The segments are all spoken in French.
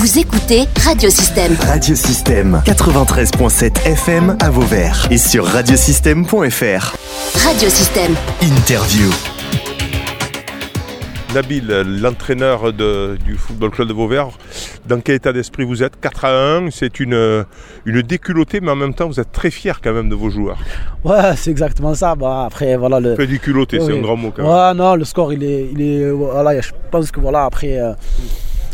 Vous écoutez Radiosystème. Radiosystème 93.7 FM à Vauvert et sur radiosystème.fr. Radiosystème. Interview. Nabil, l'entraîneur du Football Club de Vauvert, dans quel état d'esprit vous êtes? 4 à 1, c'est une, une déculottée, mais en même temps, vous êtes très fier quand même de vos joueurs. Ouais, c'est exactement ça. Bah, après, voilà. Le... Fait c'est Oui. un grand mot quand même. Ouais, non, le score, il est. Il est voilà, je pense que voilà, après. euh,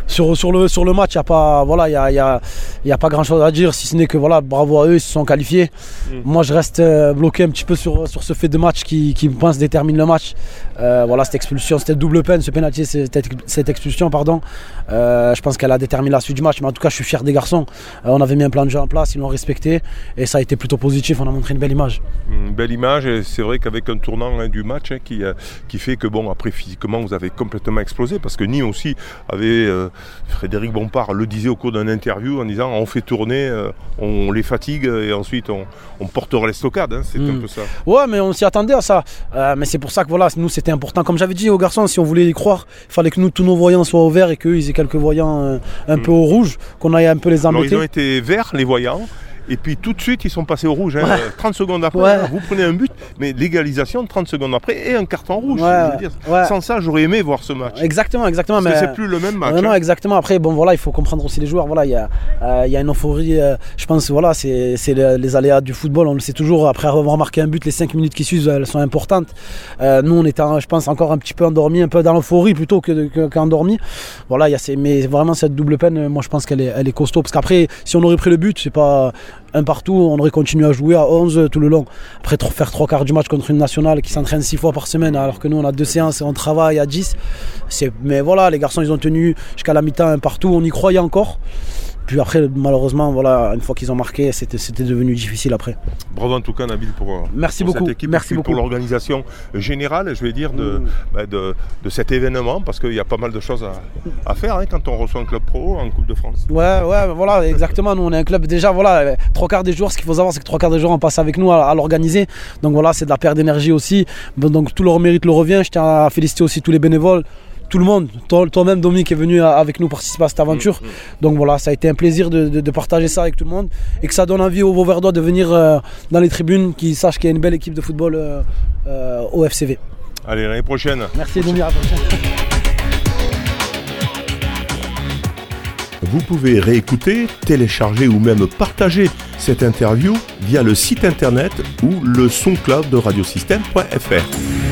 sur, sur, le, sur le match, il n'y a, pas- voilà, il y a, y a- y a pas grand chose à dire, si ce n'est que voilà, bravo à eux, ils se sont qualifiés. Mm. Moi, je reste euh, bloqué un petit peu sur, sur ce fait de match qui, qui, je pense, détermine le match. Euh, voilà, cette expulsion, c'était double peine, ce pénalty, cette, cette expulsion, pardon. Euh, je pense qu'elle a déterminé la suite du match, mais en tout cas, je suis fier des garçons. Euh, on avait mis un plan de jeu en place, ils l'ont respecté, et ça a été plutôt positif, on a montré une belle image. Une belle image, et c'est vrai qu'avec un tournant hein, du match hein, qui, qui fait que, bon, après, physiquement, vous avez complètement explosé, parce que Nîmes aussi avait, Frédéric Bompard le disait au cours d'une interview en disant on fait tourner, euh, on les fatigue, et ensuite on, on portera l'estocade, hein, c'est un peu ça. Ouais, mais on s'y attendait à ça. Euh, mais c'est pour ça que voilà, nous c'était important. Comme j'avais dit aux garçons, si on voulait y croire, il fallait que nous tous nos voyants soient au vert et qu'eux ils aient quelques voyants euh, un Mm. peu au rouge, qu'on aille un peu les Alors ils embêter. ont été verts, les voyants, et puis tout de suite ils sont passés au rouge. hein. Ouais. 30 secondes après, Ouais. vous prenez un but, mais l'égalisation 30 secondes après et un carton rouge. Ouais, je veux dire. ouais. Sans ça, j'aurais aimé voir ce match. Exactement, exactement. Parce mais c'est plus le même match. Non, non, hein. exactement. Après, bon, voilà, il faut comprendre aussi les joueurs. Voilà, il y a, euh, y a une euphorie. euh, je pense, voilà, c'est c'est le- les aléas du football. On le sait toujours. Après avoir marqué un but, les 5 minutes qui suivent, elles sont importantes. Euh, nous, on était, en- je pense, encore un petit peu endormis, un peu dans l'euphorie plutôt que de- que- qu'endormis. voilà, il y a ces, mais vraiment cette double peine, euh, moi, je pense qu'elle est, elle est costaud. Parce qu'après, si on aurait pris le but, c'est pas un partout, on aurait continué à jouer à 11 tout le long. Après, faire trois quarts du match contre une nationale qui s'entraîne six fois par semaine, alors que nous, on a deux séances et on travaille à 10. C'est- Mais voilà, les garçons, ils ont tenu jusqu'à la mi-temps un partout, on y croyait encore. Puis après, malheureusement, voilà, une fois qu'ils ont marqué, c'était c'était devenu difficile après. Bravo en tout cas, Nabil, pour, euh, Merci pour beaucoup. cette équipe, Merci beaucoup. pour l'organisation générale, je vais dire, de, Mm. bah, de, de cet événement, parce qu'il y a pas mal de choses à, à faire hein, quand on reçoit un club pro en Coupe de France. Ouais, ouais, voilà, exactement. Nous, on est un club déjà, voilà, euh, trois quarts des joueurs, ce qu'il faut savoir, c'est que trois quarts des joueurs, on passe avec nous à, à l'organiser. Donc voilà, c'est de la perte d'énergie aussi. Donc tout leur mérite le revient. Je tiens à féliciter aussi tous les bénévoles. Tout le monde, Toi- toi-même Dominique est venu avec nous participer à cette aventure. Donc voilà, ça a été un plaisir de, de- de partager ça avec tout le monde et que ça donne envie aux Vauverdois de venir euh, dans les tribunes, qu'ils sachent qu'il y a une belle équipe de football euh, euh, au FCV. Allez, l'année prochaine. Merci Dominique. à la prochaine. Vous pouvez réécouter, télécharger ou même partager cette interview via le site internet ou le soncloud de radiosystème.fr.